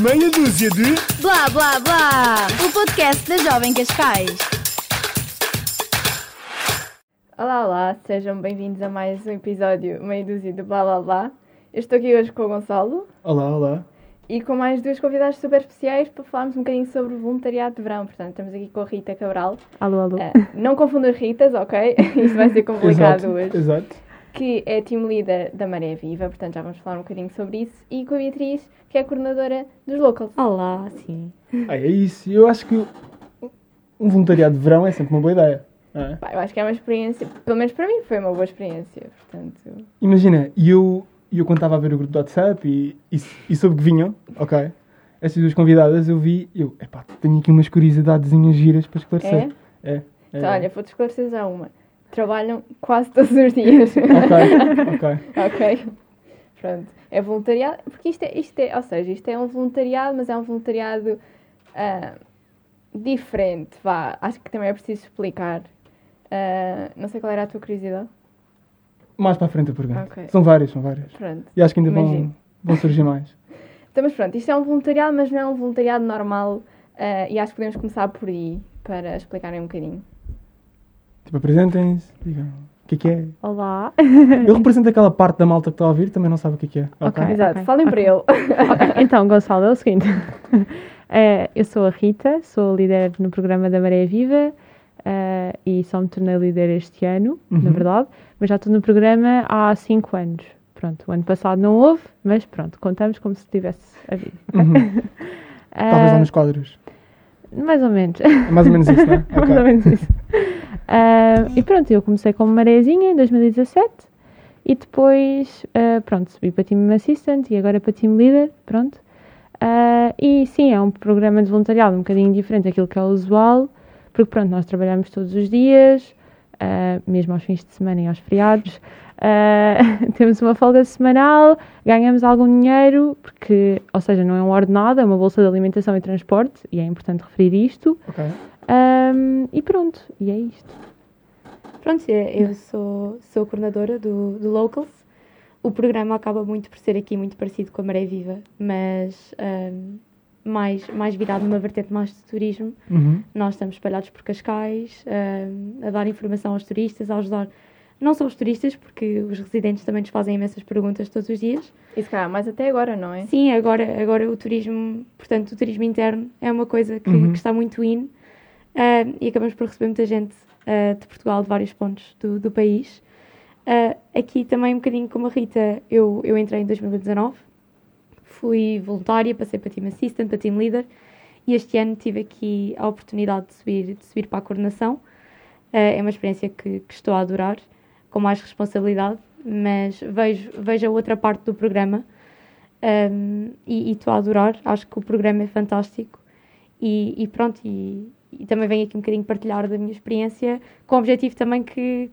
Meia dúzia de. Blá blá blá! O podcast da Jovem Cascais. Olá, olá, sejam bem-vindos a mais um episódio meio dúzia de blá blá blá. Eu estou aqui hoje com o Gonçalo Olá, olá. e com mais duas convidadas super especiais para falarmos um bocadinho sobre o voluntariado de verão. Portanto, estamos aqui com a Rita Cabral. Alô, alô. Ah, não confunda as Ritas, ok? Isto vai ser complicado Exato, hoje. exato. Que é team leader da Maré Viva, portanto já vamos falar um bocadinho sobre isso. E com a Beatriz, que é coordenadora dos Locals. Olá, sim. Ah, é isso. Eu acho que um voluntariado de verão é sempre uma boa ideia. é? Pá, eu acho que é uma experiência, pelo menos para mim foi uma boa experiência. Portanto, Imagina, e eu, eu quando estava a ver o grupo do WhatsApp e, e, e soube que vinham, ok? Essas duas convidadas eu vi, eu, epá, tenho aqui umas curiosidadezinhas giras para esclarecer. é? É. é. Então, olha, vou-te esclarecer já uma. Trabalham quase todos os dias. Ok, ok. ok? Pronto. É voluntariado, porque isto é, isto é, ou seja, isto é um voluntariado, mas é um voluntariado ah, diferente, vá. Acho que também é preciso explicar. Ah, não sei qual era a tua curiosidade. Mais para a frente a pergunta. Ok. São várias, são várias. Pronto. E acho que ainda vão, Imagino. vão surgir mais. Então, mas pronto, isto é um voluntariado, mas não é um voluntariado normal. ah, e acho que podemos começar por aí, para explicarem um bocadinho. Tipo, apresentem-se, digam o que é que é. Olá. Eu represento aquela parte da malta que está a ouvir também não sabe o que é que é. Ok. Exato, ok, falem para ele. Ok, Então, Gonçalo, é o seguinte. Eh, eu sou a Rita, sou líder no programa da Maré Viva eh, e só me tornei líder este ano, na Uhum. verdade, mas já estou no programa há 5 anos. Pronto, o ano passado não houve, mas pronto, contamos como se tivesse havido. Uhum. Talvez lá Eh, nos quadros. Mais ou menos. É mais ou menos isso, não é? Mais Ok. ou menos isso. Ah, e pronto, eu comecei como marezinha em 2017 e depois, ah, pronto, subi para Team Assistant e agora para Team Leader, pronto. Ah, e sim, é um programa de voluntariado um bocadinho diferente daquilo que é o usual, porque pronto, nós trabalhamos todos os dias, ah, mesmo aos fins de semana e aos feriados. Ah, temos uma folga semanal, ganhamos algum dinheiro, porque, ou seja, não é um ordenado, é uma bolsa de alimentação e transporte, e é importante referir isto. Ok. Ahm, e pronto, e é isto. Pronto, é, eu sou, sou coordenadora do, do Locals. O programa acaba muito por ser aqui muito parecido com a Maré Viva, mas ahm, mais, mais virado numa vertente mais de turismo. Uhum. Nós estamos espalhados por Cascais, ahm, a dar informação aos turistas, a ajudar não só os turistas, porque os residentes também nos fazem imensas perguntas todos os dias. Se calhar mais até agora, não é? Sim, agora, agora o turismo, portanto, o turismo interno é uma coisa que, Uhum. que está muito in ah, e acabamos por receber muita gente ah, de Portugal, de vários pontos do, do país. Aqui também um bocadinho como a Rita, eu, eu entrei em 2019, fui voluntária, passei para Team Assistant, para Team Leader e este ano tive aqui a oportunidade de subir, de subir para a coordenação. Ah, é uma experiência que, que estou a adorar, com mais responsabilidade, mas vejo, vejo a outra parte do programa um, e e estou a adorar. Acho que o programa é fantástico e, e pronto. E, e também venho aqui um bocadinho partilhar da minha experiência, com o objetivo também que,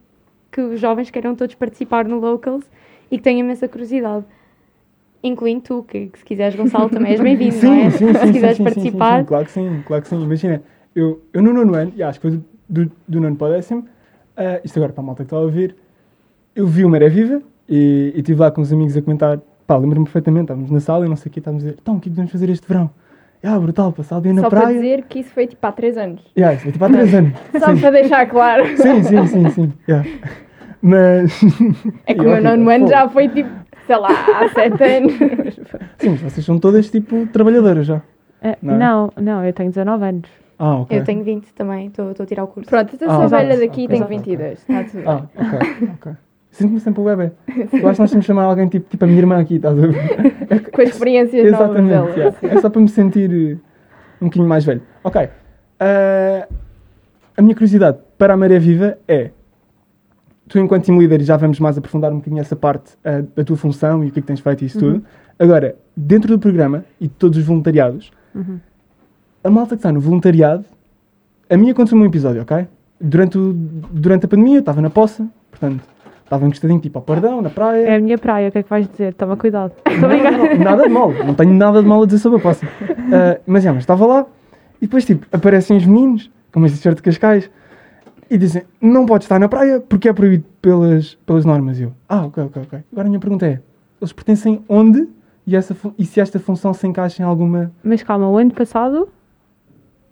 que os jovens queiram todos participar no Locals e que tenham imensa curiosidade. Incluindo tu, que, que se quiseres, Gonçalo, também és bem-vindo, não é? Sim, sim, sim, se sim, quiseres sim, sim, participar. Sim, sim, claro que sim, claro que sim. Imagina, eu, eu no nono ano, e acho que foi do, do, nono para o décimo, ah, isto agora para a malta que está a ouvir, eu vi o Maré Viva e estive lá com os amigos a comentar, pá, lembro-me perfeitamente, estávamos na sala e não sei o quê, estávamos a dizer, então, o que é que podemos fazer este verão? Ah, brutal, passar o dia na Só para praia. dizer que isso foi tipo há 3 anos. Yeah, isso foi tipo há três anos. Só para deixar claro. Sim, sim, sim, sim. yeah. Mas. É que o meu nono ano já foi tipo, sei lá, há 7 anos. Sim, mas vocês são todas tipo trabalhadoras já. Ah, Não é? não, não, eu tenho 19 anos. Ah, ok. Eu tenho 20 também, estou estou a tirar o curso. Pronto, eu Ah, sou velha daqui e ok, tenho ok. 22. Está tudo bem. Ah, ok, ok. Sinto-me sempre o bebê. Eu acho que nós temos que chamar alguém tipo, tipo a minha irmã aqui, estás a ver? Com as experiências novas Exatamente. dela. yeah. É só para me sentir um bocadinho mais velho. Ok. Ah, a minha curiosidade para a Maré Viva é. Tu, enquanto team leader, já vamos mais aprofundar um bocadinho essa parte da tua função e o que é que tens feito e isso tudo. Agora, dentro do programa e de todos os voluntariados, Uhum. a malta que está no voluntariado, a minha aconteceu um episódio, ok? Durante, o- durante a pandemia, eu estava na poça, portanto, estava encostadinho tipo ao pardão, na praia. É a minha praia, o que é que vais dizer? Toma cuidado. Não, não, nada de mal, não tenho nada de mal a dizer sobre a poça. Ah, mas, já, mas estava lá e depois, tipo, aparecem os meninos, com uma t-shirt de Cascais, e dizem: Não pode estar na praia porque é proibido pelas, pelas normas. E eu: Ah, ok, ok, ok. Agora a minha pergunta é: eles pertencem onde e, essa, e se esta função se encaixa em alguma. Mas calma, o ano passado,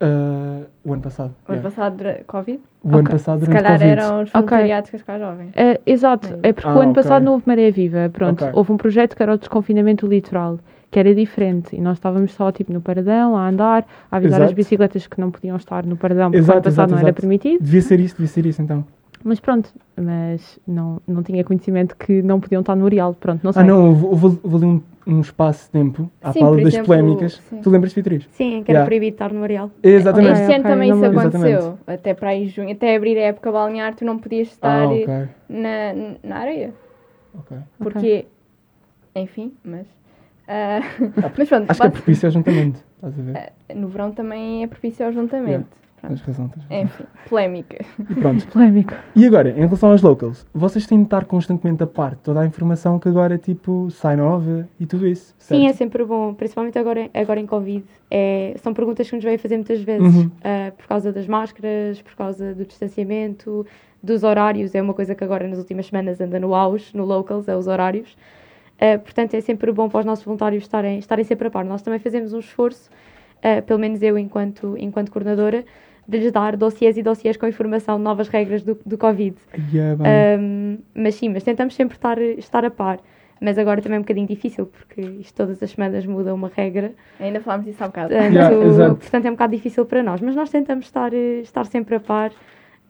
ah, o ano passado. O ano yeah. passado, dura- Covid, O ano Ok. passado, se durante calhar Covid. eram os Ok. voluntariados Cascais Jovens. É, exato, é porque Ah, o ano ok. passado não houve maré viva. Pronto, houve um projeto que era o desconfinamento litoral, que era diferente. E nós estávamos só tipo no paradão, a andar, a avisar as Exato. bicicletas que não podiam estar no paradão, porque o Exato, ano passado exato, não era exato. permitido. Devia ser isso, devia ser isso então. Mas pronto, mas não, não tinha conhecimento que não podiam estar no Real. Pronto, não sei. Ah, não, houve, ali um, um espaço de tempo à Sim, fala das exemplo, polémicas. sim. Tu lembras, Beatriz? Sim, que era Yeah. proibido estar no areal. Exatamente. Este ano ok, também não isso aconteceu. Até para aí junho, até abrir a época balnear, tu não podias estar Ah, ok. na, na areia. ok. Porque, enfim, mas. Ah, mas pronto, Acho que é propício ao juntamento. Estás a ver? ah, no verão também é propício ao juntamento. Pronto. Tens razão, tens razão. Enfim, polémica. E pronto. Polémico. E agora, em relação aos locals, vocês têm de estar constantemente a par de toda a informação que agora, tipo, sai nova e tudo isso. Sim, é certo? sempre bom, principalmente agora, agora em Covid. É, são perguntas que nos vêm fazer muitas vezes, Uhum. ah, por causa das máscaras, por causa do distanciamento, dos horários. É uma coisa que agora nas últimas semanas anda no auge, no locals, é os horários. Ah, portanto, é sempre bom para os nossos voluntários estarem, estarem sempre a par. Nós também fazemos um esforço, ah, pelo menos eu enquanto, enquanto coordenadora, de lhes dar dossiês e dossiês com informação de novas regras do, do Covid. Ai, é. Um, mas sim, mas tentamos sempre estar, estar a par. Mas agora também é um bocadinho difícil, porque isto todas as semanas muda uma regra. Ainda falámos disso há bocado. Portanto, Yeah, portanto, é um bocado difícil para nós. Mas nós tentamos estar, eh, estar sempre a par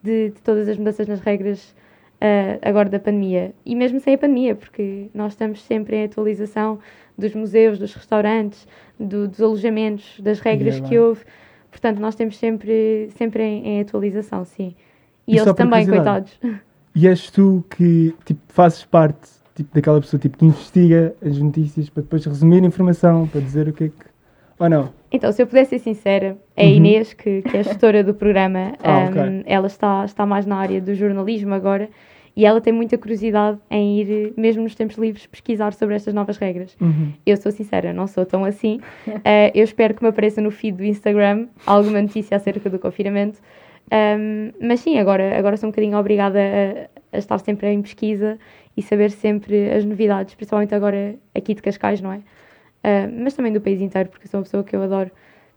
de, de todas as mudanças nas regras eh, agora da pandemia. E mesmo sem a pandemia, porque nós estamos sempre em atualização dos museus, dos restaurantes, do- dos alojamentos, das regras Yeah, que bem. houve. Portanto, nós estamos sempre, sempre em, em atualização, sim. E, E eles também, coitados. E és tu que, tipo, fazes parte, tipo, daquela pessoa, tipo, que investiga as notícias para depois resumir a informação, para dizer o que é que... Ou não? Então, se eu pudesse ser sincera, é a Uhum. Inês, que, que é a gestora do programa. Ah, um. Ela está, está mais na área do jornalismo agora e ela tem muita curiosidade em ir, mesmo nos tempos livres, pesquisar sobre estas novas regras. Uhum. Eu sou sincera, não sou tão assim. Eh, eu espero que me apareça no feed do Instagram alguma notícia acerca do confinamento. Um, mas sim, agora, agora sou um bocadinho obrigada a, a estar sempre em pesquisa e saber sempre as novidades, principalmente agora aqui de Cascais, não é? Uh, mas também do país inteiro, porque sou uma pessoa que eu adoro,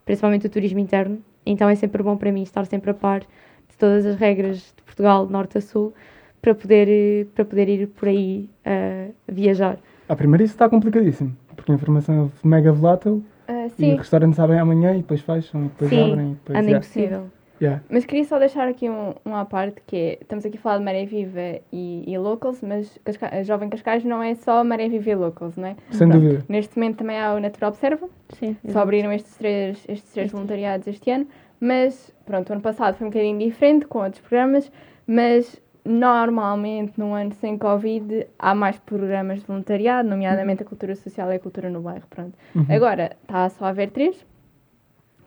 principalmente o turismo interno. Então é sempre bom para mim estar sempre a par de todas as regras de Portugal, norte a sul, para poder, para poder ir por aí uh, viajar. Ah, primeiro isso está complicadíssimo, porque a informação é mega volátil Ah, e os restaurantes abrem amanhã e depois fecham e depois Sim, abrem e depois... anda yeah. impossível. Yeah. mas queria só deixar aqui um, um à parte, que é, estamos aqui a falar de Maré Viva e, e Locals, mas Casca a Jovem Cascais não é só Maré Viva e Locals, não é? Sem Pronto. dúvida. Neste momento também há o Natural Observa, Sim. só abriram estes três, estes três voluntariados este ano, mas pronto, o ano passado foi um bocadinho diferente com outros programas, mas normalmente num ano sem Covid há mais programas de voluntariado, nomeadamente a cultura social e a cultura no bairro, pronto. Uhum. Agora está só a haver três,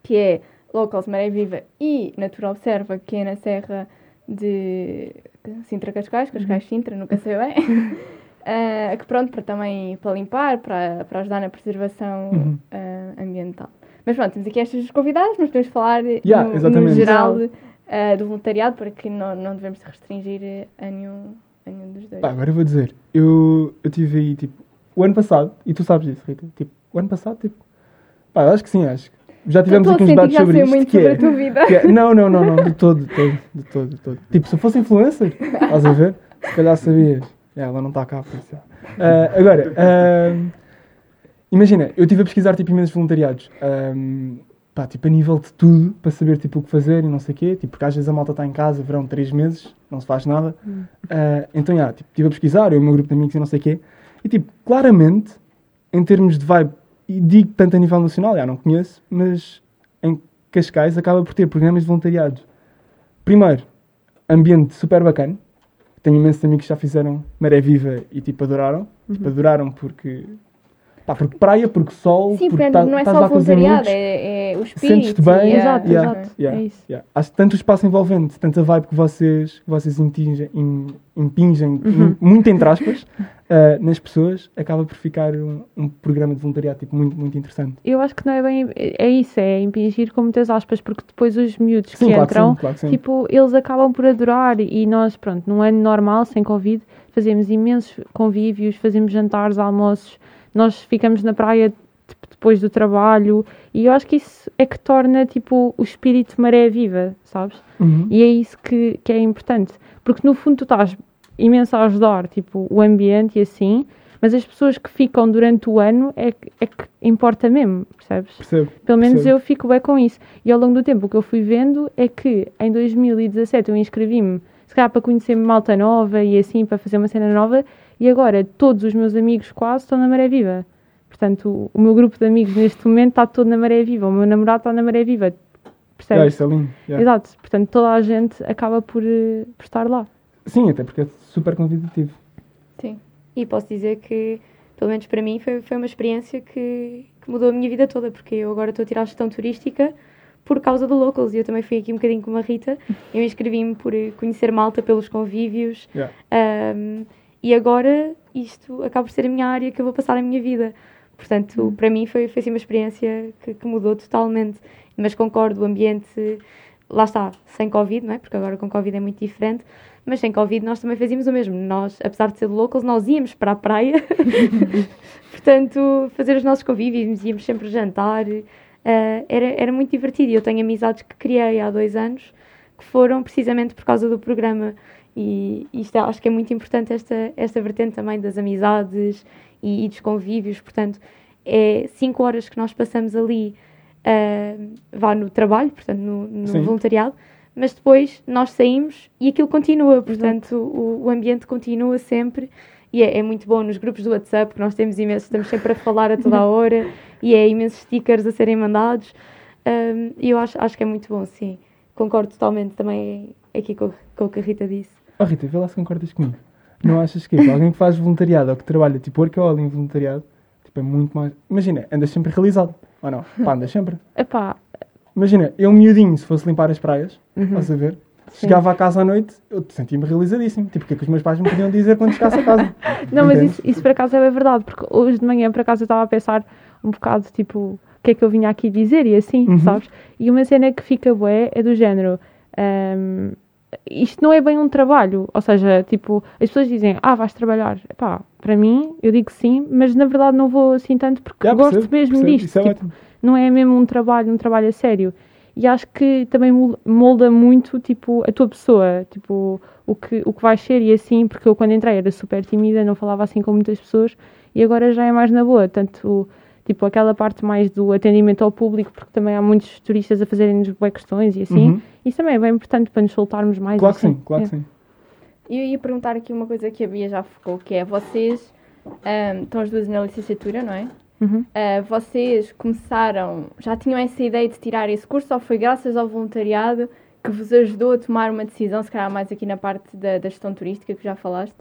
que é Locals Maré Viva e Natural Observa, que é na Serra de Sintra Cascais, Cascais Sintra, nunca sei bem. Ah, que pronto, para também para limpar, para, para ajudar na preservação Uhum. ah, ambiental. Mas pronto, temos aqui estas convidadas, mas podemos falar Yeah, no, no geral ah, do voluntariado, para que não, não devemos restringir a nenhum, a nenhum dos dois. Pá, agora eu vou dizer, eu, eu tive aí, tipo, o ano passado, e tu sabes disso, Rita, tipo, o ano passado, tipo, pá, acho que sim, acho que já tivemos aqui uns debates sobre isto, muito que sobre é, a tua vida. é- não, não, não, não, de todo, de todo, de todo, de todo. Tipo, se eu fosse influencer, estás a ver, se calhar sabias. É, ela não está cá, por isso. Ah, agora, ah, imagina, eu estive a pesquisar, tipo, imensos voluntariados, ah, pá, tipo, a nível de tudo, para saber, tipo, o que fazer e não sei o quê, tipo, porque às vezes a malta está em casa, verão três meses, não se faz nada, ah, então, já, tipo, estive a pesquisar, eu e o meu grupo de amigos e não sei o quê, e, tipo, claramente, em termos de vibe, e digo tanto a nível nacional, já não conheço, mas em Cascais acaba por ter programas de voluntariado. Primeiro, ambiente super bacana. Tenho imensos amigos que já fizeram Maré Viva e tipo adoraram. Tipo, adoraram porque. Pá, porque praia, porque sol, Sim, porque tá- não é só os voluntariado, é, é o espírito. Sentes-te bem, a- Exato, Yeah, exato. yeah, É isso. yeah. Acho tanto o espaço envolvente, tanta vibe que vocês, que vocês impingem, im- impingem Uhum. muito entre aspas, ah, nas pessoas, acaba por ficar um, um programa de voluntariado tipo, muito, muito interessante. Eu acho que não é bem. É isso, é impingir com muitas aspas, porque depois os miúdos Sim, que claro que entram, sim, claro que tipo, eles acabam por adorar e nós, pronto, num ano normal, sem Covid, fazemos imensos convívios, fazemos jantares, almoços nós ficamos na praia tipo, depois do trabalho e eu acho que isso é que torna tipo o espírito maré viva, sabes? Uhum. E é isso que, que é importante, porque no fundo tu estás imenso a ajudar tipo o ambiente e assim, mas as pessoas que ficam durante o ano é, que- é que importa mesmo, percebes? Percebo. Pelo menos Percebo. eu fico bem com isso. E ao longo do tempo o que eu fui vendo é que em 2017 eu inscrevi-me, se calhar para conhecer malta nova e assim, para fazer uma cena nova, e agora todos os meus amigos quase estão na Maré Viva. Portanto, o, meu grupo de amigos neste momento está todo na Maré Viva, o meu namorado está na Maré Viva. Yeah, Percebes? isso é lindo. yeah. Exato. Portanto, toda a gente acaba por, eh, por estar lá. Sim, até porque é super convidativo. Sim. E posso dizer que, pelo menos para mim, foi, foi uma experiência que, que mudou a minha vida toda, porque eu agora estou a tirar gestão turística por causa do Locals e eu também fui aqui um bocadinho como a Rita. Eu inscrevi-me por eh, conhecer Malta pelos convívios Yeah. um, e agora isto acaba por ser a minha área que eu vou passar a minha vida. Portanto, para mim foi, foi assim uma experiência que, que mudou totalmente. Mas concordo, o ambiente, lá está, sem Covid, não é? Porque agora com Covid é muito diferente. Mas sem Covid nós também fazíamos o mesmo. Nós, apesar de ser locals, nós íamos para a praia. Portanto, fazer os nossos convívios, íamos sempre jantar. eh, era, era muito divertido. E eu tenho amizades que criei há dois anos que foram precisamente por causa do programa. E isto é- acho que é muito importante esta, esta vertente também das amizades e, e dos convívios. Portanto, é cinco horas que nós passamos ali, ah, vá no trabalho, portanto, no, no voluntariado, mas depois nós saímos e aquilo continua. Portanto, o, o ambiente continua sempre. E é, é muito bom nos grupos do WhatsApp, que nós temos imensos, estamos sempre a falar a toda a hora e é imensos stickers a serem mandados. Um, E eu acho, acho que é muito bom, sim. Concordo totalmente também aqui com, com o que a Rita disse. Oh Rita, vê lá se concordas comigo. Não achas que para alguém que faz voluntariado ou que trabalha tipo workaholic em voluntariado, tipo, é muito mais. Imagina, andas sempre realizado. Ou não? Pá, andas sempre. Epá, Imagina, eu miudinho, se fosse limpar as praias, Uhum. estás a ver? Chegava à casa à noite, eu sentia-me realizadíssimo. Tipo, o que é que os meus pais me podiam dizer quando chegasse a casa? Não, mas isso, isso por acaso é verdade, porque hoje de manhã por acaso eu estava a pensar um bocado tipo o que é que eu vinha aqui dizer e assim, Uhum. sabes? E uma cena que fica bué é do género. ahm, isto não é bem um trabalho, ou seja, tipo, as pessoas dizem, ah, vais trabalhar. Epá, para mim, eu digo sim, mas na verdade não vou assim tanto porque Já, gosto percebo, mesmo percebo, disto. É tipo, ótimo. Não é mesmo um trabalho, um trabalho a sério. E acho que também mol- molda muito, tipo, a tua pessoa, tipo, o que, o que vais ser e assim, porque eu quando entrei era super tímida, não falava assim com muitas pessoas e agora já é mais na boa, tanto, tipo, aquela parte mais do atendimento ao público, porque também há muitos turistas a fazerem-nos boas questões e assim, Uhum. isso também é bem importante para nos soltarmos mais. Claro que assim. sim, claro que É. sim. E eu ia perguntar aqui uma coisa que a Bia já focou, que é vocês ahm, estão as duas na licenciatura, não é? Uhum. Ah, vocês começaram, já tinham essa ideia de tirar esse curso ou foi graças ao voluntariado que vos ajudou a tomar uma decisão, se calhar mais aqui na parte da, da gestão turística que já falaste,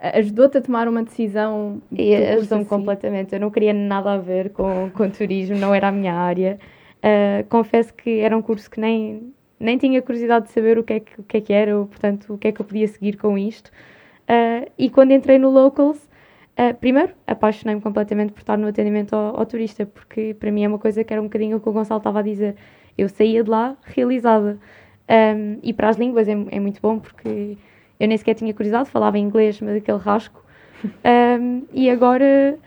ah, ajudou-te a tomar uma decisão E curso ajudou-me assim? completamente. Eu não queria nada a ver com, com turismo, não era a minha área. Ah, confesso que era um curso que nem, nem tinha curiosidade de saber o que, é que, o que é que era, ou, portanto, o que é que eu podia seguir com isto. Ah, e quando entrei no Locals, ah, primeiro, apaixonei-me completamente por estar no atendimento ao, ao turista, porque para mim é uma coisa que era um bocadinho o que o Gonçalo estava a dizer. Eu saía de lá realizada. Um, e para as línguas é, é muito bom, porque eu nem sequer tinha curiosidade, falava inglês, mas aquele rasco. Um, e agora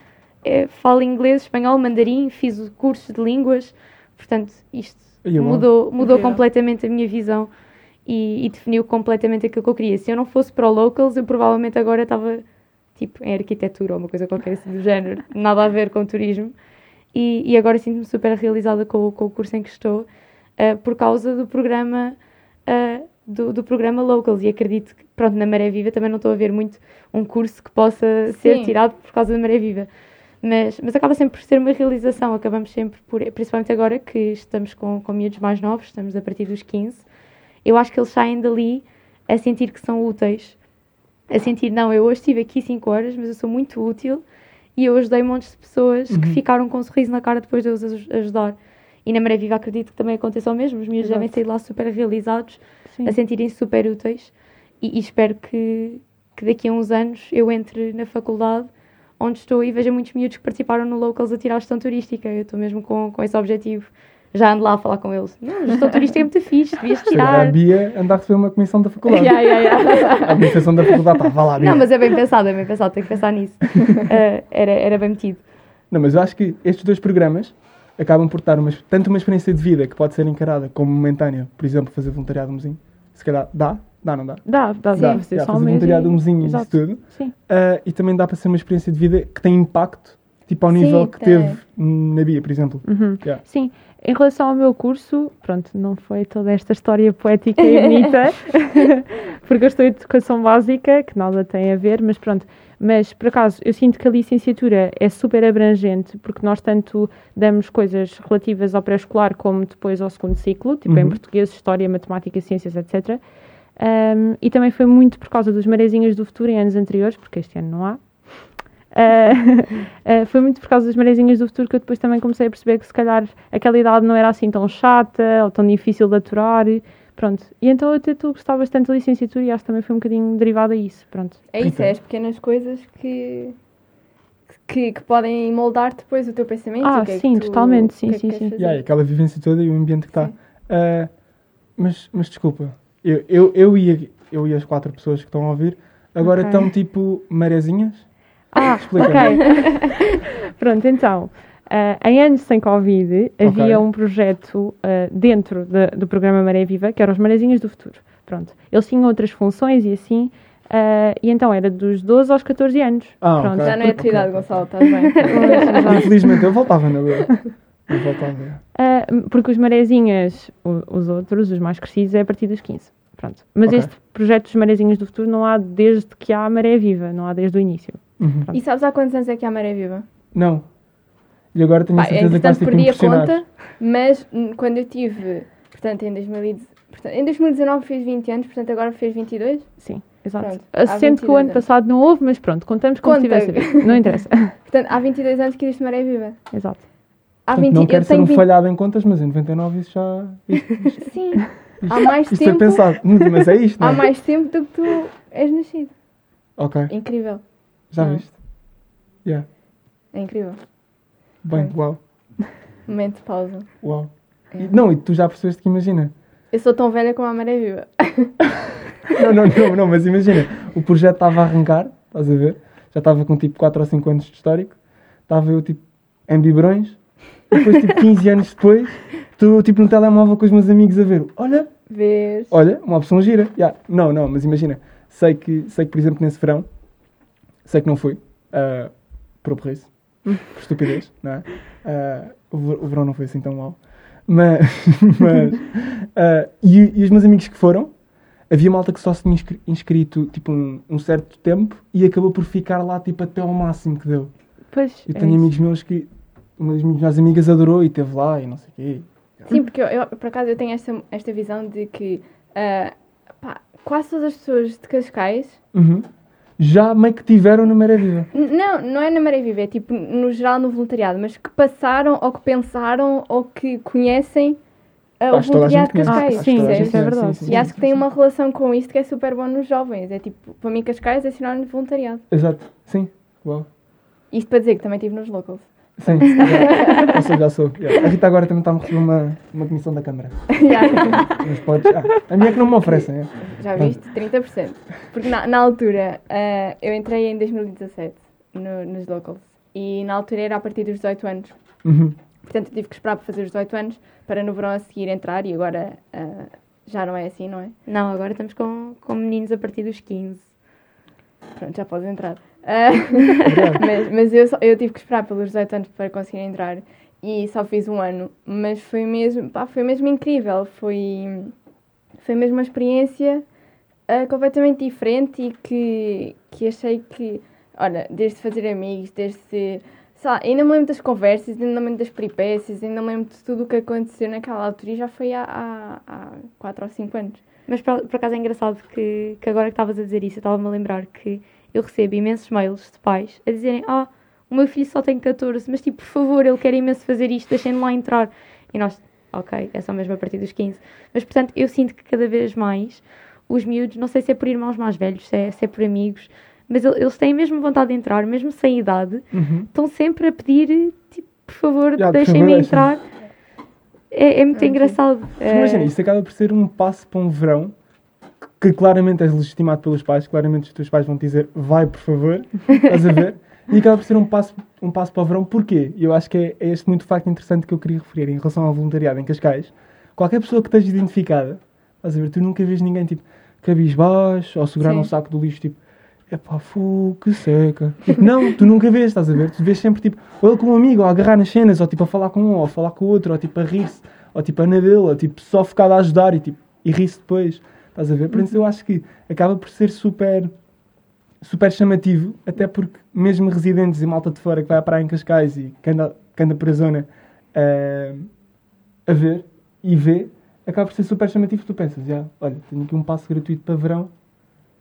eh, falo inglês, espanhol, mandarim, fiz o curso de línguas, portanto, isto é mudou, mudou completamente a minha visão e, e definiu completamente aquilo que eu queria. Se eu não fosse para o Locals, eu provavelmente agora estava tipo em arquitetura ou uma coisa qualquer assim do género, nada a ver com turismo. E, e agora sinto-me super realizada com, o- com o curso em que estou, eh, por causa do programa eh, do, do programa Locals. E acredito que, pronto, na Maré Viva também não estou a ver muito um curso que possa ser Sim. tirado por causa da Maré Viva. Mas, mas acaba sempre por ser uma realização, acabamos sempre por, principalmente agora que estamos com, com miúdos mais novos, estamos a partir dos 15, eu acho que eles saem dali a sentir que são úteis, a sentir, não, eu hoje estive aqui 5 horas, mas eu sou muito útil e eu ajudei montes de pessoas que Uhum. ficaram com um sorriso na cara depois de eu os aj- ajudar. E na Maré Viva acredito que também aconteça o mesmo, os miúdos Exato. devem sair lá super realizados, Sim. a sentirem-se super úteis e, e espero que, que daqui a uns anos eu entre na faculdade onde estou e veja muitos miúdos que participaram no Locals a tirar a gestão turística. Eu estou mesmo com, com esse objetivo. Já ando lá a falar com eles. Não, gestão turística é muito fixe, devias Chega a tirar. Bia anda a receber uma comissão da faculdade. Yeah, yeah, yeah. A administração da faculdade está, vá lá, Bia. Não, mas é bem pensado, é bem pensado, tenho que pensar nisso. Eh, era, era bem metido. Não, mas eu acho que estes dois programas acabam por dar uma, tanto uma experiência de vida que pode ser encarada como momentânea, por exemplo, fazer voluntariado mozinho. Se calhar dá, dá, não dá? Dá, dá, Dá, dá. Fazer já, só fazer voluntariado e- mozinho e isso tudo. Sim. Ah, e também dá para ser uma experiência de vida que tem impacto, tipo ao Sim, nível que tem. teve na Bia, por exemplo. Uhum. Yeah. Sim, em relação ao meu curso, pronto, não foi toda esta história poética e bonita, porque eu estou em educação básica, que nada tem a ver, mas pronto. Mas, por acaso, eu sinto que a licenciatura é super abrangente, porque nós tanto damos coisas relativas ao pré-escolar como depois ao segundo ciclo, tipo em Uhum. português, história, matemática, ciências, etc. Um, e também foi muito por causa dos marezinhas do futuro em anos anteriores, porque este ano não há. Uh, uh, foi muito por causa das marezinhas do futuro que eu depois também comecei a perceber que se calhar aquela idade não era assim tão chata ou tão difícil de aturar. Pronto. E então eu até estou a gostar bastante da licenciatura e acho que também foi um bocadinho derivado a isso. Pronto. É isso, Rita. é as pequenas coisas que, que, que podem moldar depois o teu pensamento. Ah, o que é que sim, tu- totalmente, sim, que é que sim, sim. e aquela vivência toda e o ambiente que está. Sim. Ah, mas, mas desculpa, eu, eu, eu, e, eu e as quatro pessoas que estão a ouvir agora Ok. estão tipo marezinhas? Ah, ok. Pronto, então, ah, em anos sem Covid, havia Ok. um projeto ah, dentro da- do programa Maré Viva, que eram os Marezinhos do Futuro. Pronto. Eles tinham outras funções e assim, ah, e então era dos 12 aos 14 anos. Ah, Pronto. ok. Já não é a tua idade. Gonçalo, estás bem. Infelizmente eu voltava na boa. Eu voltava. Ah, porque os marezinhas, os outros, os mais crescidos, é a partir dos 15. Pronto. Mas Ok. este projeto dos marezinhos do futuro não há desde que há maré viva, não há desde o início. Uhum. E sabes há quantos anos é que há Maré Viva? Não. E agora tenho a Pá, certeza que vais que perdi a conta, mas quando eu tive, portanto em, 2000, portanto, em 2019 fez 20 anos, portanto agora fez 22. Sim, exato. Pronto, há Sendo que o 22 ano anos. passado não houve, mas pronto, contamos como se tivesse. Não interessa. Portanto, há 22 anos que existe Maré Viva. exato. Há Portanto, 20, não eu quero ser tenho um 20 falhado em contas, mas em 99 isso já. Isto, Sim, há mais isto tempo. pensado. Mas é isto, não Há é? mais tempo do que tu és nascido. Ok, Incrível. Já Não. viste? Yeah. É incrível. Bem, uau, Momento de pausa. uau. É. Não, e tu já percebeste que imagina. Eu sou tão velha como a Maré Viva. Não, não, não, não, mas imagina, o projeto estava a arrancar, estás a ver? Já estava com tipo 4 ou 5 anos de histórico, estava eu tipo em biberões, e depois tipo 15 anos depois, estou tipo no telemóvel com os meus amigos a ver, olha, Vês? olha, uma opção gira. Yeah. Não, não, mas imagina, sei que, sei que por exemplo nesse verão, sei que não fui, ah, por aborreço, por estupidez, não é? Ah, o, ver- o verão não foi assim tão mal. Mas, mas ah, e, e os meus amigos que foram, havia malta que só se tinha inscri- inscrito tipo um, um certo tempo e acabou por ficar lá tipo até ao máximo que deu. Pois, Eu é tenho amigos meus que uma das minhas amigas adorou e esteve lá e não sei o quê. Sim, porque eu, eu, por acaso eu tenho esta, esta visão de que ah, pá, quase todas as pessoas de Cascais Uhum. Já meio que tiveram na Maré Viva. Não, não é na Maré Viva, é tipo no geral no voluntariado, mas que passaram ou que pensaram ou que conhecem uh, o voluntariado de. Cascais. Ah, sim, isso é verdade. sim, E acho que tem uma relação com isto que é super bom nos jovens. É tipo, para mim Cascais é sinónimo de voluntariado. Exato, sim. Uau. Isto para dizer que também estive nos locals. Sim, já, já sou, já sou. Yeah. A Rita agora também está a me receber uma, uma comissão da Câmara. Mas podes. Ah, a minha é que não me oferecem. É. Já viste? 30%. Porque na, na altura, ah, eu entrei em 2017 no- nos locals. E na altura era a partir dos 18 anos. Uhum. Portanto, eu tive que esperar para fazer os 18 anos para no verão a seguir entrar e agora ah, já não é assim, não é? Não, agora estamos com, com meninos a partir dos 15. Pronto, já podes entrar. Obrigado. mas mas eu, só- eu tive que esperar pelos 18 anos para conseguir entrar e só fiz um ano. Mas foi mesmo, pá, foi mesmo incrível. Foi, foi mesmo uma experiência ah, completamente diferente e que, que achei que, olha, desde fazer amigos, desde. Sei lá, ainda me lembro das conversas, ainda me lembro das peripécias, ainda me lembro de tudo o que aconteceu naquela altura e já foi há, há, há 4 ou 5 anos. Mas por, por acaso é engraçado que, que agora que estavas a dizer isso, eu estava-me a lembrar que eu recebo imensos mails de pais a dizerem: Ah, o meu filho só tem 14, mas tipo, por favor, ele quer imenso fazer isto, deixem-no lá entrar. E nós, ok, é só mesmo a partir dos 15. Mas portanto, eu sinto que cada vez mais os miúdos, não sei se é por irmãos mais velhos, se é, se é por amigos, mas el- eles têm mesmo vontade de entrar, mesmo sem idade, Uhum. estão sempre a pedir, tipo, por favor, deixem-me deixem-me. entrar. É, é muito engraçado. Mas Imagina, Eh, isso acaba por ser um passo para um verão que claramente és legitimado pelos pais, claramente os teus pais vão te dizer vai, por favor, estás a ver? E acaba por ser um passo, um passo para o verão. Porquê? Eu acho que é, é este muito facto interessante que eu queria referir em relação ao voluntariado em Cascais. Qualquer pessoa que esteja identificada, estás a ver, tu nunca vês ninguém tipo cabisbaixo ou segurar Sim. num saco do lixo tipo epá, fu, que seca. Tipo, não, tu nunca vês, estás a ver? Tu vês sempre tipo, ou ele com um amigo, ou a agarrar nas cenas, ou tipo a falar com um, ou a falar com o outro, ou tipo a rir-se, ou tipo a na dele, ou tipo só focado a ajudar e tipo, e ri-se depois. Estás a ver? Por isso eu acho que acaba por ser super super chamativo, até porque mesmo residentes e malta de fora que vai à praia em Cascais e que anda, que anda por a zona eh, a ver e vê, acaba por ser super chamativo. Tu pensas, já, olha, tenho aqui um passo gratuito para verão,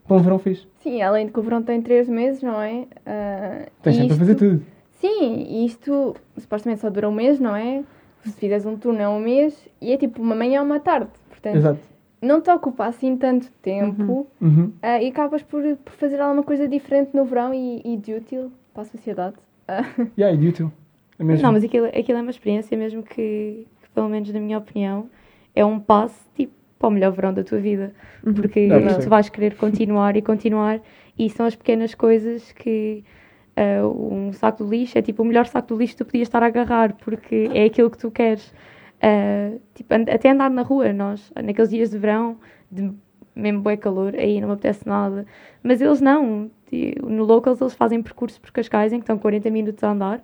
para um verão fixe. Sim, além de que o verão tem 3 meses, não é? Ah, Tens sempre a fazer isto- tudo. Sim, e isto supostamente só dura um mês, não é? Se fizeres um turno é um mês e é tipo uma manhã ou uma tarde. Portanto, Exato. Não te ocupa assim tanto tempo Uhum. ah, e acabas por, por fazer alguma coisa diferente no verão e, e de útil para a sociedade. Ah, Yeah, é útil. É mesmo. Não, mas aquilo, aquilo é uma experiência mesmo que, que, pelo menos na minha opinião, é um passo tipo para o melhor verão da tua vida. Porque Ah, percebo. tu vais querer continuar e continuar e são as pequenas coisas que ah, um saco de lixo é tipo o melhor saco de lixo que tu podias estar a agarrar porque é aquilo que tu queres. Ah, tipo, and- até andar na rua, nós, naqueles dias de verão, de mesmo bom calor, aí não me apetece nada. Mas eles não. No Locals eles fazem percursos por Cascais em que estão 40 minutos a andar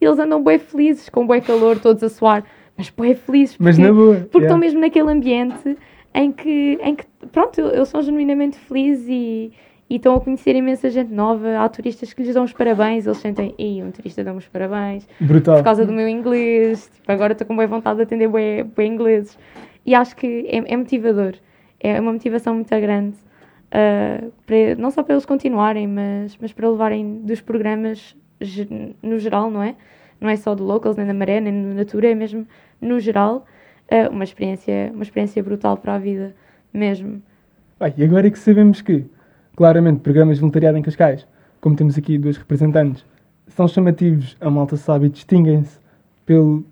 e eles andam bem felizes, com bem calor, todos a suar, mas bem felizes porque, boa. porque yeah. estão mesmo naquele ambiente em que, em que pronto, eles são genuinamente felizes e, e estão a conhecer imensa gente nova. Há turistas que lhes dão os parabéns, eles sentem, e um turista dá-me os parabéns Brutal. por causa do meu inglês. Tipo, agora estou com boa vontade de atender bem, bem ingleses. E acho que é, é motivador. É uma motivação muito grande. ah, para- não só para eles continuarem, mas, mas para levarem dos programas no geral, não é? Não é só do Locals, nem da Maré, nem do Natura, é mesmo no geral ah, uma, experiência, uma experiência brutal para a vida, mesmo. Bem, e agora é que sabemos que, claramente, programas de voluntariado em Cascais, como temos aqui duas representantes, são chamativos, a malta sabe e distinguem-se pelo,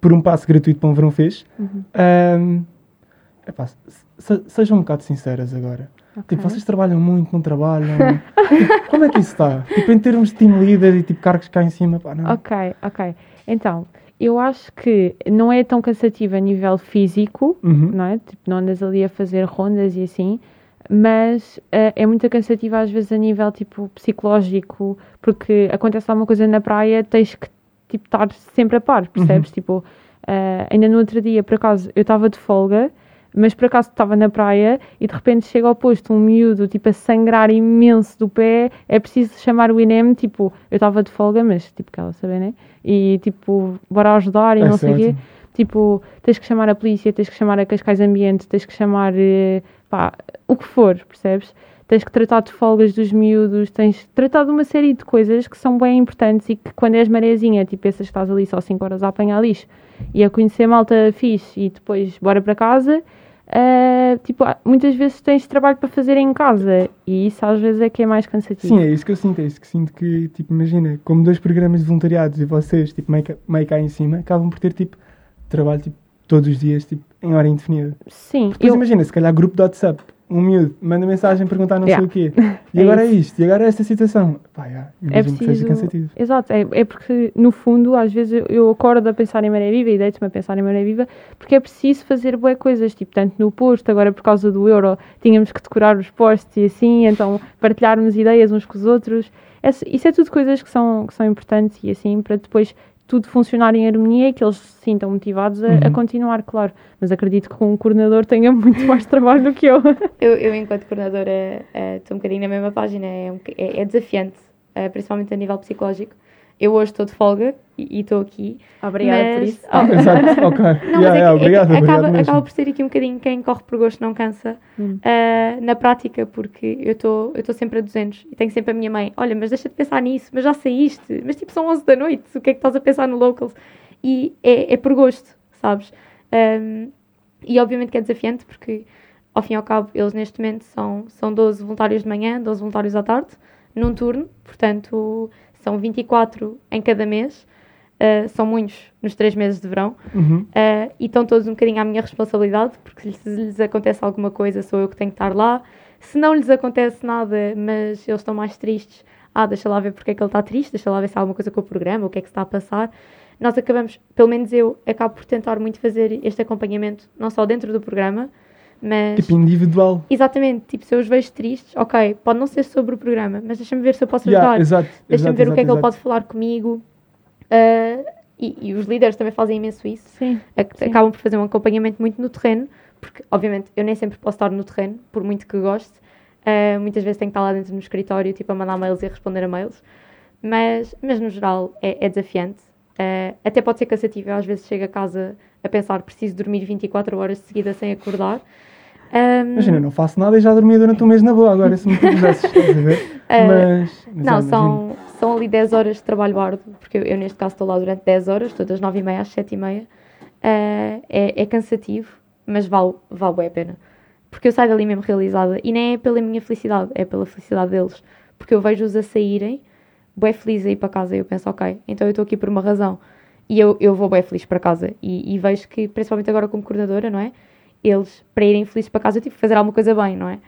por um passo gratuito para um verão fez. Uhum. Epá, se- se- sejam um bocado sinceras agora. Ok. Tipo, vocês trabalham muito, não trabalham? Tipo, como é que isso está? Tipo, em termos de team leader e tipo cargos cá em cima, pá, não. Ok, ok. Então, eu acho que não é tão cansativo a nível físico, Uhum. não é? Tipo, não andas ali a fazer rondas e assim, mas eh, é muito cansativo às vezes a nível tipo psicológico, porque acontece alguma coisa na praia, tens que tipo, estar sempre a par, percebes? Tipo, eh, ainda no outro dia, por acaso, eu estava de folga, mas por acaso estava na praia e de repente chega ao posto um miúdo tipo a sangrar imenso do pé, é preciso chamar o INEM, tipo, eu estava de folga, mas tipo, que ela sabe, né? E tipo, bora ajudar e não Essa sei é o quê. Tipo, tens que chamar a polícia, tens que chamar a Cascais Ambiente, tens que chamar, eh, pá, o que for, percebes? Tens que tratar de folgas dos miúdos, tens que tratar de uma série de coisas que são bem importantes e que quando és marezinha, tipo, pensas que estás ali só 5 horas a apanhar lixo e a conhecer malta fixe e depois bora para casa, eh, tipo, muitas vezes tens trabalho para fazer em casa e isso às vezes é que é mais cansativo. Sim, é isso que eu sinto, é isso que sinto que, tipo, imagina, como dois programas de voluntariados e vocês, tipo, meio cá em cima, acabam por ter, tipo, trabalho, tipo, todos os dias, tipo, em hora indefinida. Sim, Depois eu, imagina, se calhar grupo de WhatsApp, um miúdo, manda mensagem perguntar não Yeah. sei o quê, e É agora é isso. isto, e agora é esta situação. Pá, yeah, É imagino que seja preciso. cansativo. Exato, é, é porque no fundo às vezes eu, acordo a pensar em maré viva e deito-me a pensar em maré viva porque é preciso fazer boas coisas, tipo, tanto no posto, agora por causa do euro tínhamos que decorar os postos e assim, então partilharmos ideias uns com os outros. Essa- isso é tudo coisas que são, que são importantes e assim, para depois tudo funcionar em harmonia e que eles se sintam motivados a, a Uhum. continuar, claro. Mas acredito que um coordenador tenha muito mais trabalho do que eu. Eu, eu enquanto coordenadora, eh, estou um bocadinho na mesma página, é, um é, é desafiante, eh, principalmente a nível psicológico. Eu hoje estou de folga e estou aqui. Obrigada por mas- isso. Oh, Exato, ok. Não, yeah, é yeah, é obrigado, obrigado acaba, mesmo. acaba por ser aqui um bocadinho quem corre por gosto não cansa Hum. ah, na prática, porque eu estou eu estou sempre a 200 e tenho sempre a minha mãe: olha, mas deixa de pensar nisso, mas já saíste, mas tipo são 11 da noite, o que é que estás a pensar no locals? E é, é por gosto, sabes? Ahm, e obviamente que é desafiante, porque ao fim e ao cabo eles neste momento são, são 12 voluntários de manhã, 12 voluntários à tarde, num turno, portanto são 24 em cada mês. ah, são muitos nos três meses de verão. Uhum. Uh, e estão todos um bocadinho à minha responsabilidade, porque se lhes acontece alguma coisa, sou eu que tenho que estar lá. Se não lhes acontece nada, mas eles estão mais tristes, ah, deixa lá ver porque é que ele está triste, deixa lá ver se há alguma coisa com o programa, o que é que está a passar. Nós acabamos, pelo menos eu, acabo por tentar muito fazer este acompanhamento, não só dentro do programa, mas. Tipo individual. Exatamente, tipo, se eu os vejo tristes, ok, pode não ser sobre o programa, mas deixa-me ver se eu posso ajudar. Yeah, exato. Deixa-me exato, ver o que é que ele exato, pode falar comigo. Ah, e, e os líderes também fazem imenso isso. Sim. Sim. Acabam por fazer um acompanhamento muito no terreno, porque, obviamente, eu nem sempre posso estar no terreno, por muito que goste. Ah, muitas vezes tenho que estar lá dentro no escritório, tipo, a mandar mails e a responder a mails. Mas, mas no geral, é, é desafiante. Ah, até pode ser cansativo. Eu, às vezes, chego a casa a pensar, preciso dormir 24 horas de seguida sem acordar. Ah, Imagina, eu não faço nada e já dormia durante um mês na boa, agora se me pusesses, estás a ver? Ah, Mas. mas Não, é, são, são ali 10 horas de trabalho árduo, porque eu, eu, neste caso estou lá durante 10 horas, estou das 9h30 às 7h30. Ah, é, é cansativo, mas vale, vale bem a pena. Porque eu saio dali mesmo realizada, e nem é pela minha felicidade, é pela felicidade deles. Porque eu vejo-os a saírem, bem felizes a ir para casa, e eu penso, ok, então eu estou aqui por uma razão. E eu, eu vou bem feliz para casa. E, e vejo que, principalmente agora como coordenadora, não é? Eles, para irem felizes para casa, eu tive que fazer alguma coisa bem, não é?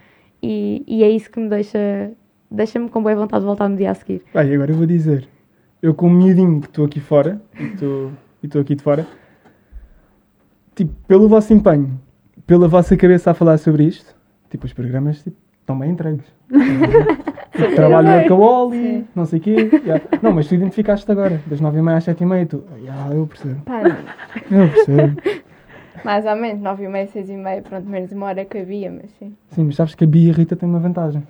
E, e é isso que me deixa, deixa-me com boa vontade de voltar no dia a seguir. Bem, agora eu vou dizer. Eu, como miudinho que estou aqui fora, e estou- e estou aqui de fora, tipo, pelo vosso empenho, pela vossa cabeça a falar sobre isto, tipo, os programas tipo, estão bem entregues. Trabalho no Acaboli, não sei o quê. yeah. Não, mas tu identificaste agora, das 9h30 às 7h30, tu. Yeah, eu percebo. Pá, Eu percebo. mais ou menos, 9 e meia, 6 e meia, pronto, menos uma hora que havia, mas sim. Sim, mas sabes que a Bia e a Rita têm uma vantagem.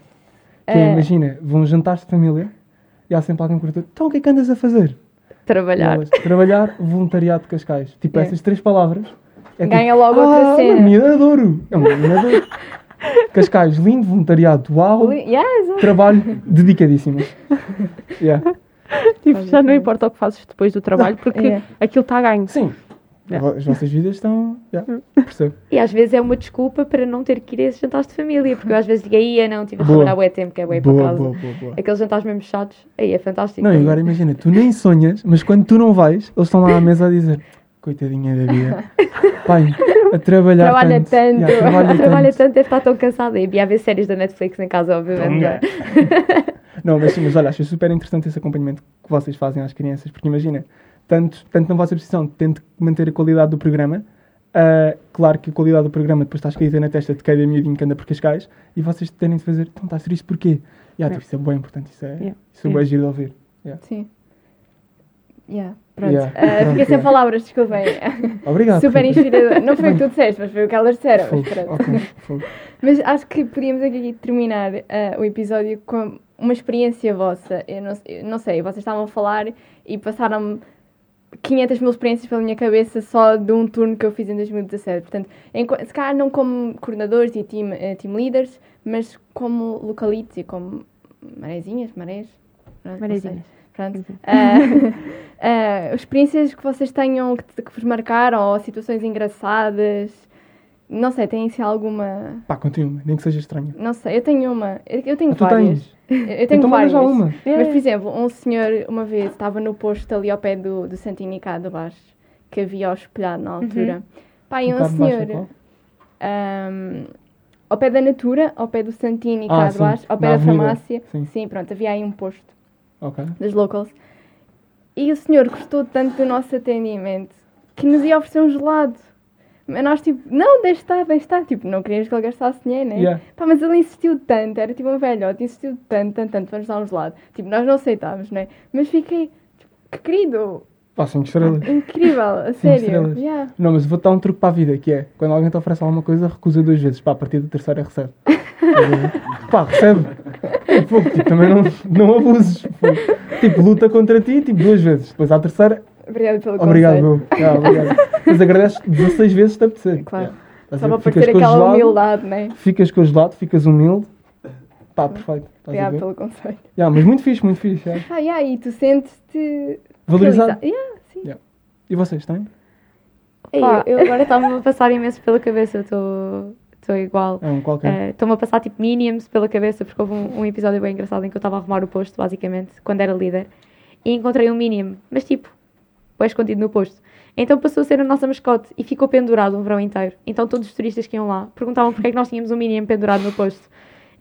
Que é, É. imagina, vão jantares de família e há sempre alguém que pergunta: então o que é que andas a fazer? Trabalhar. elas, trabalhar, voluntariado de Cascais. Tipo, É. essas três palavras. É Ganha tipo, logo outra ah, cena." Uma menina adoro. É uma menina adoro. Cascais, lindo, voluntariado, uau. Yeah, exato. Trabalho dedicadíssimo. Yeah. Tipo, já não importa o que fazes depois do trabalho, porque É. aquilo está a ganho. Sim. Yeah. As vossas vidas estão. Yeah, percebo. E às vezes é uma desculpa para não ter que ir a esses jantares de família, porque eu às vezes digo, aí não, tive a trabalhar bué tempo, que é bué para Boa, casa. boa, boa, boa. Aqueles jantares mesmo chatos, aí é fantástico. Não, e agora imagina, tu nem sonhas, mas quando tu não vais, eles estão lá à mesa a dizer: Coitadinha da Bia. Pai, a trabalhar Trabalha tanto. tanto. Yeah, trabalha Trabalha tanto. tanto, deve estar tão cansada. E havia a ver séries da Netflix em casa, obviamente. Tonga. Não, mas sim, mas olha, acho super interessante esse acompanhamento que vocês fazem às crianças, porque imagina, tanto, tanto na vossa posição, tento manter a qualidade do programa, ah, claro que a qualidade do programa depois está escrita na testa de cada miudinho que anda por Cascais, e vocês terem de fazer, então estás triste porquê? E ah, tipo, isso é bem importante, isso é, Yeah. isso é Yeah. bem giro de ouvir. Sim. Yeah, pronto. Yeah, Ah, pronto, fiquei sem yeah. palavras, desculpem. Obrigado. Super inspirador. Não foi o que tu disseste, mas foi o que elas disseram. Mas, Fogo, pronto. ok, fogo. Mas acho que podíamos aqui terminar ah, o episódio com uma experiência vossa. Eu não, eu não sei, vocês estavam a falar e passaram 500 mil experiências pela minha cabeça só de um turno que eu fiz em 2017. Portanto, enqu- se calhar não como coordenadores e team, eh, team leaders, mas como localites e como marezinhas, marés. Sei. Marezinhas. Pronto. Ah, ah, experiências que vocês tenham que, que vos marcaram ou situações engraçadas. Não sei, têm se alguma. Pá, continua, nem que seja estranho. Não sei, eu tenho uma. Eu, eu tenho Ah, tu várias. tens? Eu eu tenho então várias. já uma. Mas, por exemplo, um senhor, uma vez, estava no posto ali ao pé do, do Santini cá baixo, que havia ao espelhado na altura. Pá, e Um um senhor, ao pé da Natura, ao pé do Santini cá Ah, de sim, baixo, ao pé na da avenida, farmácia. sim. pronto, havia aí um posto Ok. das locals. E o senhor gostou tanto do nosso atendimento que nos ia oferecer um gelado. Mas nós, tipo, não, deixa estar, deixa estar. Tipo, não queríamos que ele gastasse dinheiro, né? Yeah. Pá, mas ele insistiu tanto, era tipo um velhote, insistiu tanto, tanto, tanto para nos dar um gelado. Tipo, nós não aceitámos, né? Mas fiquei, tipo, que querido, Pá, cinco estrelas. incrível, a sério. Yeah. Não, mas vou-te dar um truque para a vida, que é, quando alguém te oferece alguma coisa, recusa duas vezes. Pá, a partir da terceira recebe. Pá, recebe. Pô, tipo, também não, não abuses. Tipo, luta contra ti, tipo, duas vezes. Depois à terceira, Obrigado pelo obrigado, conselho. meu. Yeah, obrigado. Mas agradeces 16 vezes te apetecer. Claro. Yeah. Estás Só a para? Ficas parecer o aquela gelado, humildade, né? Ficas com o gelado, ficas humilde. Pá, perfeito. Obrigado pelo conselho. Yeah, mas muito fixe, muito fixe. yeah. Ah, yeah, e tu sentes-te Valorizado. Yeah, sim. E vocês têm? Ei, eu, eu agora estava-me a passar imenso pela cabeça, eu estou estou igual. É um qualquer. Eh, Estou-me a passar tipo minions pela cabeça, porque houve um, um episódio bem engraçado em que eu estava a arrumar o posto, basicamente, quando era líder, e encontrei um minion, mas tipo, foi escondido no posto. Então passou a ser a nossa mascote e ficou pendurado um verão inteiro. Então todos os turistas que iam lá perguntavam porque é que nós tínhamos um minion pendurado no posto.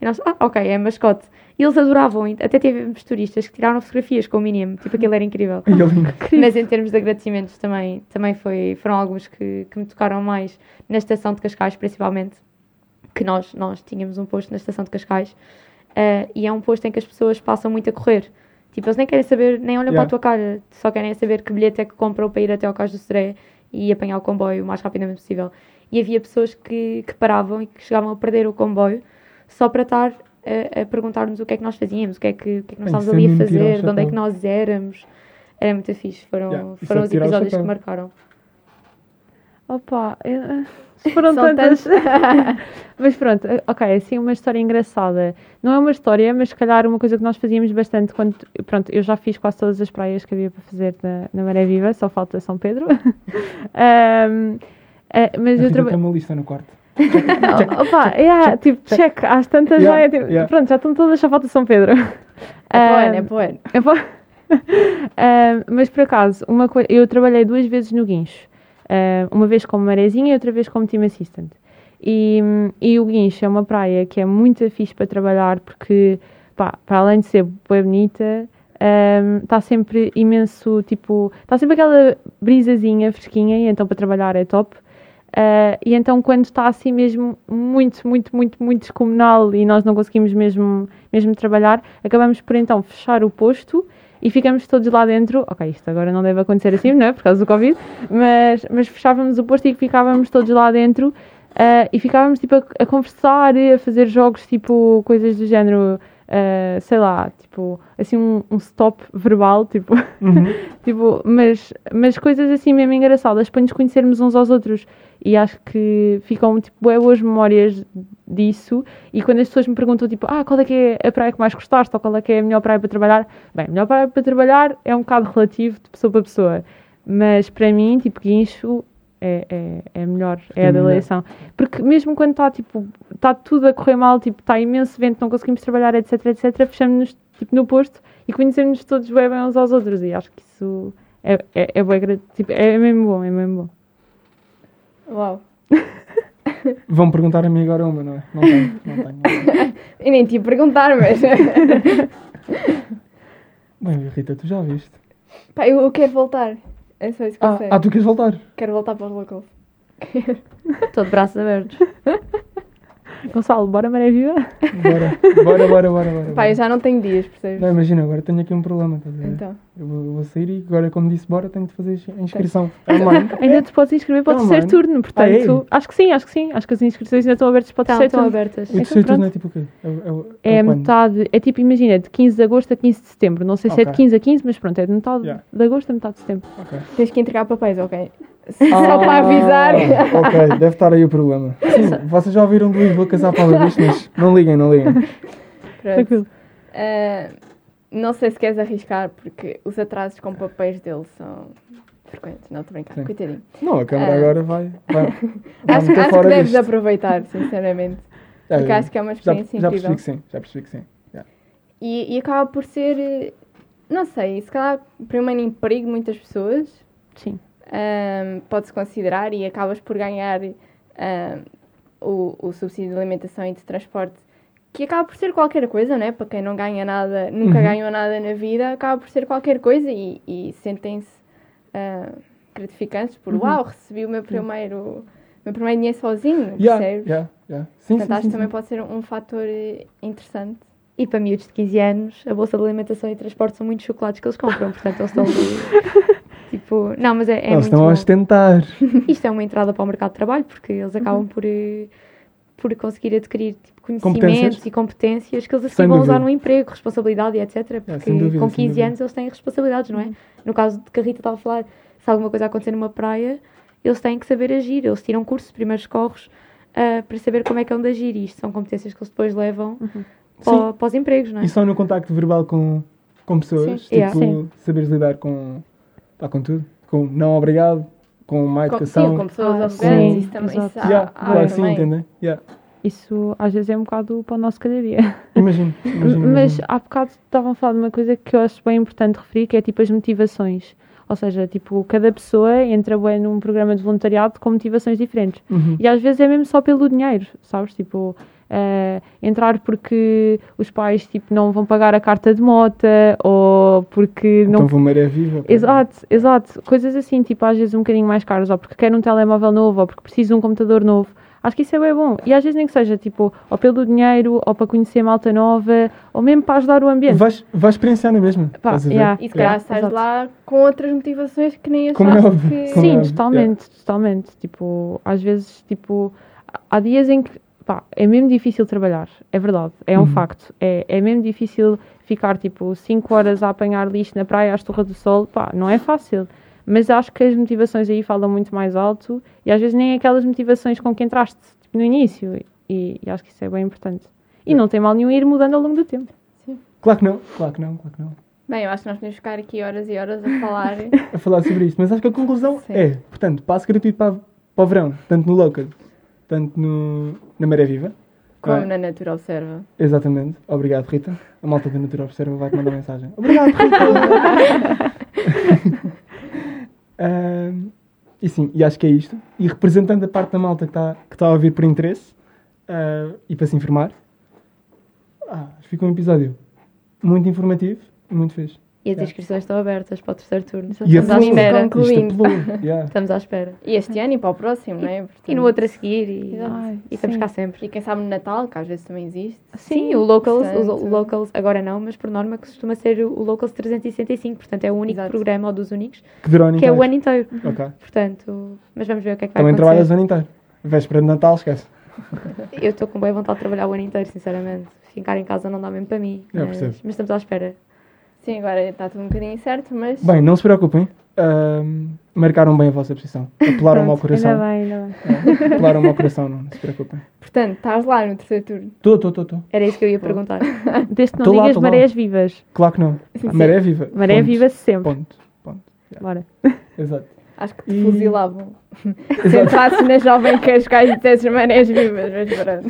E nós, ah, ok, é mascote. E eles adoravam, até tivemos turistas que tiraram fotografias com o Minimo, tipo, aquilo era incrível. E ele- Mas em termos de agradecimentos também, também foi, foram alguns que, que me tocaram mais na estação de Cascais, principalmente, que nós, nós tínhamos um posto na estação de Cascais, eh, e é um posto em que as pessoas passam muito a correr. Tipo, eles nem querem saber, nem olham Yeah. para a tua cara, só querem saber que bilhete é que compram para ir até ao Cais do Sodré e apanhar o comboio o mais rapidamente possível. E havia pessoas que, que paravam e que chegavam a perder o comboio só para estar a, a perguntar-nos o que é que nós fazíamos, o que é que, o que, é que nós Bem, estávamos é ali a fazer, de onde é que nós éramos. Era muito fixe. Foram, Yeah, foram é os episódios que marcaram. Opa, eu- foram São tantas. mas pronto, ok, assim uma história engraçada. Não é uma história, mas se calhar uma coisa que nós fazíamos bastante quando. Pronto, eu já fiz quase todas as praias que havia para fazer na, na Maré Viva, só falta São Pedro. Ahm, eh, mas eu trabalhei. tem uma lista no quarto. Oh, Opa, yeah, tipo, check, às tantas Yeah, já é tipo, yeah. pronto, já estão todas, só falta São Pedro. É ano, é eu vou- Ahm, mas por acaso, uma coi- eu trabalhei duas vezes no Guincho. Ahm, uma vez como marezinha e outra vez como team assistant. E, e o Guincho é uma praia que é muito fixe para trabalhar porque, pá, para além de ser bem bonita, está sempre imenso, tipo, está sempre aquela brisazinha fresquinha e então para trabalhar é top. Ah, e então quando está assim mesmo muito, muito, muito, muito descomunal e nós não conseguimos mesmo, mesmo trabalhar, acabamos por então fechar o posto e ficamos todos lá dentro. Ok, isto agora não deve acontecer assim, não é? Por causa do Covid, mas, mas fechávamos o posto e ficávamos todos lá dentro ah, e ficávamos tipo a, a conversar, a fazer jogos tipo coisas do género. Ah, sei lá, tipo, assim um, um stop verbal, tipo, Uhum. Tipo, mas, mas coisas assim mesmo engraçadas para nos conhecermos uns aos outros. E acho que ficam tipo, boas memórias disso. E quando as pessoas me perguntam, tipo, ah, qual é que é a praia que mais gostaste? Ou qual é que é a melhor praia para trabalhar? Bem, a melhor praia para trabalhar é um bocado relativo de pessoa para pessoa. Mas para mim, tipo, guincho é, é, é melhor, é a da eleição. Porque mesmo quando está, tipo, está tudo a correr mal, tipo, está imenso vento, não conseguimos trabalhar, etc, etc, fechamos-nos, tipo, no posto e conhecemos todos bem, bem uns aos outros. E acho que isso é, é, é, gra- tipo, é mesmo bom, é mesmo bom. Uau. Vão perguntar a mim agora uma, não é? Não tenho, não tenho. Não tenho. Eu nem te ia perguntar, mas. Bem, Rita, tu já viste. Pá, eu, eu quero voltar. É só isso que eu Ah, sei. ah, tu queres voltar? Quero voltar para os locals. Estou de braços abertos. Gonçalo, bora maré viva? Bora, bora, bora, bora. bora, Pá, eu já não tenho dias, percebes? Não, imagina, agora tenho aqui um problema, ver? Então. Eu vou, eu vou sair e agora, como disse, bora, tenho de fazer a inscrição online. Ainda te podes inscrever para o Não, terceiro turno, portanto, Ah, acho que sim, acho que sim. Acho que as inscrições ainda estão abertas para o Estão, terceiro estão turno. abertas. O terceiro pronto. turno é tipo o quê? É, o- é, o- É é metade, é tipo, imagina, de 15 de agosto a 15 de setembro. Não sei se é de Ok. 15 a 15, mas pronto, é de metade Yeah. de agosto a metade de setembro. Tens que entregar papéis, ok? Só para avisar. Ah, ok, deve estar aí o problema. Sim, vocês já ouviram de Lisboa casar para a bicho, mas não liguem, não liguem. Pronto. Tranquilo. Ah, não sei se queres arriscar, porque os atrasos com papéis dele são frequentes. Não, estou a brincar. Sim. Coitadinho. Não, a câmara Ah. agora vai. vai, vai Acho, acho que deves disto. aproveitar, sinceramente. Já, Porque acho que é uma já, experiência já incrível. percebi que sim, já percebi que sim. Já. E, e acaba por ser, eh, não sei, se calhar primeiro emprego de muitas pessoas, Sim. ahm, pode-se considerar e acabas por ganhar ahm, o, o subsídio de alimentação e de transporte, que acaba por ser qualquer coisa, né? Para quem não ganha nada, nunca Uhum. ganhou nada na vida, acaba por ser qualquer coisa e, e sentem-se ah, gratificantes por Uhum. uau, recebi o meu primeiro, meu primeiro dinheiro sozinho, Yeah, percebes? yeah, yeah. Sim, Portanto, sim, acho sim, que também sim. pode ser um fator eh, interessante. E para miúdos de 15 anos, a bolsa de alimentação e transporte são muitos chocolates que eles compram, portanto eles estão ali. tipo, não, mas é, é Eles muito estão a bom. ostentar. Isto é uma entrada para o mercado de trabalho, porque eles acabam por, eh, por conseguir adquirir tipo, conhecimentos Competências. e competências que eles a Sem seguir vão usar no emprego, responsabilidade e etc. Porque sem dúvida, com sem 15 dúvida. anos eles têm responsabilidades, não é? No caso de que a Rita estava a falar, se alguma coisa acontecer numa praia, eles têm que saber agir, eles tiram cursos, primeiros corros, ah, para saber como é que é onde agir. E isto são competências que eles depois levam para, para os empregos, não é? E só no contacto verbal com, com pessoas, Sim. tipo, Yeah. Sim. saberes lidar com, pá, com tudo. Com não obrigado, com má educação. sim, com pessoas Ah, arrogantes, isso também isso há, Yeah, há claro, sim, também. entendem? Yeah. Isso às vezes é um bocado para o nosso cada dia. Imagino, imagino. Mas imagino. há bocado estavam a falar de uma coisa que eu acho bem importante referir, que é tipo as motivações. Ou seja, tipo, cada pessoa entra bem num programa de voluntariado com motivações diferentes. Uhum. E às vezes é mesmo só pelo dinheiro, sabes? Tipo, eh, entrar porque os pais tipo, não vão pagar a carta de mota ou porque não Então vou maré viva. Exato, exato. Coisas assim, tipo, às vezes um bocadinho mais caras, ou porque quero um telemóvel novo, ou porque preciso de um computador novo. Acho que isso é bem bom. E às vezes nem que seja, tipo, ou pelo dinheiro, ou para conhecer malta nova, ou mesmo para ajudar o ambiente. Vais, vais experienciar na mesma. Pá, yeah. E se calhar Yeah, estás exato. lá com outras motivações que nem Como é achaste que... como é Sim, óbvio. totalmente, totalmente. Tipo, às vezes, tipo, há dias em que, pá, é mesmo difícil trabalhar, é verdade, é um Uhum. facto. É, é mesmo difícil ficar, tipo, 5 horas a apanhar lixo na praia às torres do sol, pá, não é fácil. Mas acho que as motivações aí falam muito mais alto e às vezes nem aquelas motivações com que entraste tipo, no início. E, e acho que isso é bem importante. E não tem mal nenhum ir mudando ao longo do tempo. Claro que não, claro que não, claro que não. Bem, eu acho que nós podemos ficar aqui horas e horas a falar. A falar sobre isto. Mas acho que a conclusão Sim. é, portanto, passo gratuito para, para o verão, tanto no local, tanto no, na Maré Viva. como é? na Natura Observa. Exatamente. Obrigado, Rita. A malta da Natura Observa vai-te mandar mensagem. Obrigado, Rita. Ahm, e sim, e acho que é isto. E representando a parte da malta que está que está a ouvir por interesse ah, e para se informar, ah, acho que ficou um episódio muito informativo e muito fixe. E as Yeah. inscrições estão abertas para o terceiro turno. E a Estamos à espera. Concluindo. apelou, yeah. Estamos à espera. E este ano e para o próximo, não é? E no outro a seguir e. Ai, e estamos sim. cá sempre. E quem sabe no Natal, que às vezes também existe. Sim, o Locals, o, Portanto- o Locals, agora não, mas por norma costuma ser o, Locals 365, portanto é o único Exato. programa, ou dos únicos, Que durou o ano que é o inteiro. ano inteiro. Ok. Portanto, mas vamos ver o que é que vai Também trabalhas acontecer. o ano inteiro. Véspera de Natal, esquece. Eu estou com boa vontade de trabalhar o ano inteiro, sinceramente. Ficar em casa não dá mesmo para mim. Mas, mas estamos à espera. Sim, agora está tudo um bocadinho certo, mas. Bem, não se preocupem. Ahm, marcaram bem a vossa posição. Apelaram-me ao coração. Ainda bem, ainda bem. É, apelaram-me ao coração, não, não se preocupem. Portanto, estás lá no terceiro turno. Estou, estou, estou, estou. Era isso que eu ia perguntar. Desde que não Tô lá, digas lá. marés vivas. Claro que não. Sim. Maré viva. Maré Ponto. viva sempre. Ponto. Ponto. Bora. Exato. Acho que te E- fuzilavam. Se Exato. entrasses na Jovem Cascais e dissesses manés vivas, mas pronto.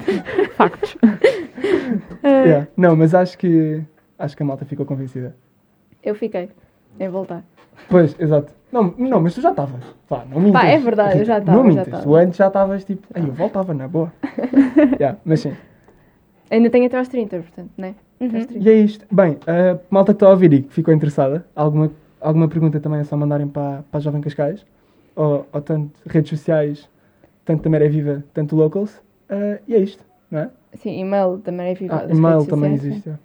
Factos. Yeah. Não, mas acho que acho que a malta ficou convencida. Eu fiquei em voltar. Pois, exato. Não, não mas tu já estavas. Pá, não mintas. Pá, é verdade, eu já estava, Não já mintas. Tu antes já estavas tipo. Ai, eu voltava na boa. yeah, mas sim. Ainda tenho até aos 30, portanto, não é? 30. E é isto. Bem, a malta que está a ouvir e que ficou interessada, alguma, alguma pergunta também é só mandarem para, para a Jovem Cascais, ou, ou tanto redes sociais, tanto da Maré Viva, tanto locals. Ah, e é isto, não é? Sim, e-mail também é viva. Ah, e-mail também existe. é.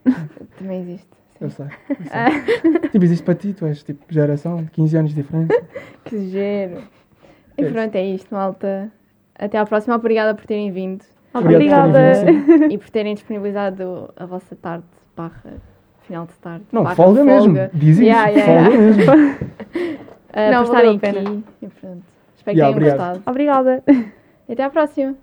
Também existe. Eu Sim. sei. eu sei. tipo, existe para ti, tu és tipo geração de 15 anos de diferença. Que giro. E É pronto, é isto, malta. Até à próxima. Obrigada por terem vindo Obrigado por sim. e por terem disponibilizado a vossa tarde barra final de tarde. Não, barra folga mesmo. Diz isso. Yeah, yeah, folga yeah. mesmo. Ah, Não, por estarem aqui. E pronto. Espero Yeah, que tenham obrigado. gostado. Obrigada. E até à próxima.